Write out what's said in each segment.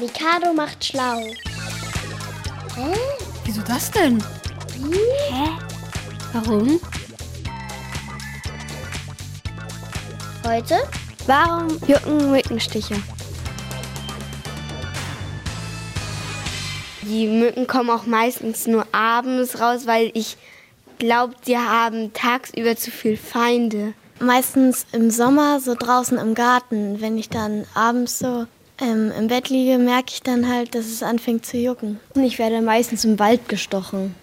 Mikado macht schlau. Hä? Wieso das denn? Hä? Warum? Heute? Warum jucken Mückenstiche? Die Mücken kommen auch meistens nur abends raus, weil ich glaube, sie haben tagsüber zu viel Feinde. Meistens im Sommer, so draußen im Garten. Wenn ich dann abends so ähm, im Bett liege, merke ich dann halt, dass es anfängt zu jucken. Und ich werde meistens im Wald gestochen.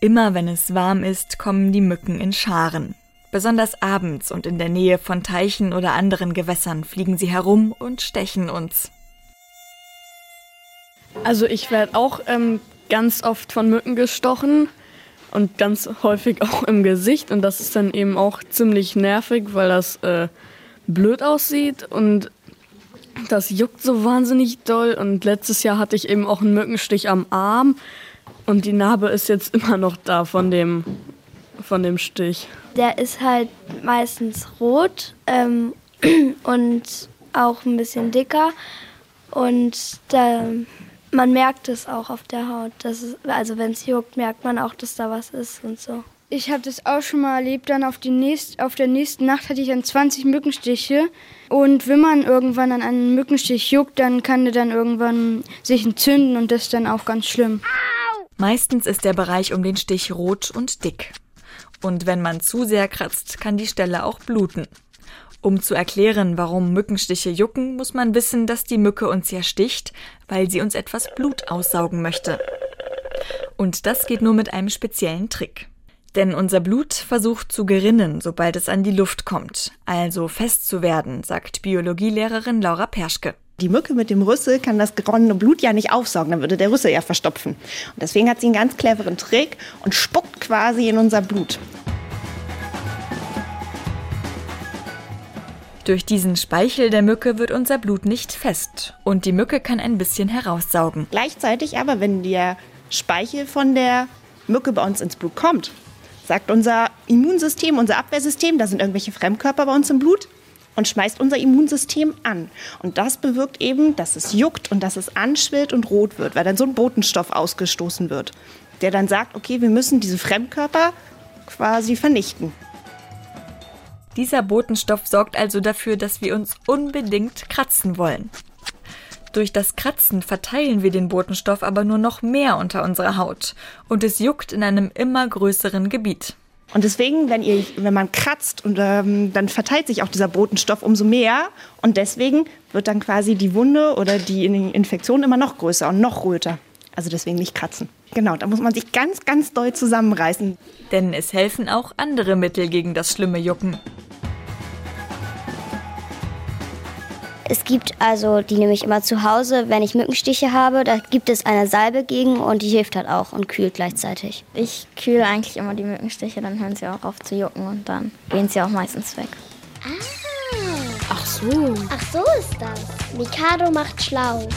Immer wenn es warm ist, kommen die Mücken in Scharen. Besonders abends und in der Nähe von Teichen oder anderen Gewässern fliegen sie herum und stechen uns. Also ich werde auch ähm, ganz oft von Mücken gestochen und ganz häufig auch im Gesicht und das ist dann eben auch ziemlich nervig, weil das äh, blöd aussieht und das juckt so wahnsinnig doll und letztes Jahr hatte ich eben auch einen Mückenstich am Arm und die Narbe ist jetzt immer noch da von dem, von dem Stich. Der ist halt meistens rot ähm, und auch ein bisschen dicker und da man merkt es auch auf der Haut. Das ist, also wenn es juckt, merkt man auch, dass da was ist und so. Ich habe das auch schon mal erlebt. Dann auf, die nächst, auf der nächsten Nacht hatte ich dann 20 Mückenstiche. Und wenn man irgendwann an einem Mückenstich juckt, dann kann der dann irgendwann sich entzünden und das ist dann auch ganz schlimm. Meistens ist der Bereich um den Stich rot und dick. Und wenn man zu sehr kratzt, kann die Stelle auch bluten. Um zu erklären, warum Mückenstiche jucken, muss man wissen, dass die Mücke uns ja sticht, weil sie uns etwas Blut aussaugen möchte. Und das geht nur mit einem speziellen Trick. Denn unser Blut versucht zu gerinnen, sobald es an die Luft kommt, also fest zu werden, sagt Biologielehrerin Laura Perschke. Die Mücke mit dem Rüssel kann das geronnene Blut ja nicht aufsaugen, dann würde der Rüssel ja verstopfen. Und deswegen hat sie einen ganz cleveren Trick und spuckt quasi in unser Blut. Durch diesen Speichel der Mücke wird unser Blut nicht fest und die Mücke kann ein bisschen heraussaugen. Gleichzeitig aber, wenn der Speichel von der Mücke bei uns ins Blut kommt, sagt unser Immunsystem, unser Abwehrsystem, da sind irgendwelche Fremdkörper bei uns im Blut und schmeißt unser Immunsystem an. Und das bewirkt eben, dass es juckt und dass es anschwillt und rot wird, weil dann so ein Botenstoff ausgestoßen wird, der dann sagt, okay, wir müssen diese Fremdkörper quasi vernichten. Dieser Botenstoff sorgt also dafür, dass wir uns unbedingt kratzen wollen. Durch das Kratzen verteilen wir den Botenstoff aber nur noch mehr unter unserer Haut und es juckt in einem immer größeren Gebiet. Und deswegen, wenn, ihr, wenn man kratzt, und, ähm, dann verteilt sich auch dieser Botenstoff umso mehr. Und deswegen wird dann quasi die Wunde oder die Infektion immer noch größer und noch röter. Also deswegen nicht kratzen. Genau, da muss man sich ganz, ganz doll zusammenreißen. Denn es helfen auch andere Mittel gegen das schlimme Jucken. Es gibt also, die nehme ich immer zu Hause, wenn ich Mückenstiche habe, da gibt es eine Salbe gegen und die hilft halt auch und kühlt gleichzeitig. Ich kühle eigentlich immer die Mückenstiche, dann hören sie auch auf zu jucken und dann gehen sie auch meistens weg. Ah. Ach so. Ach so ist das. Mikado macht schlau.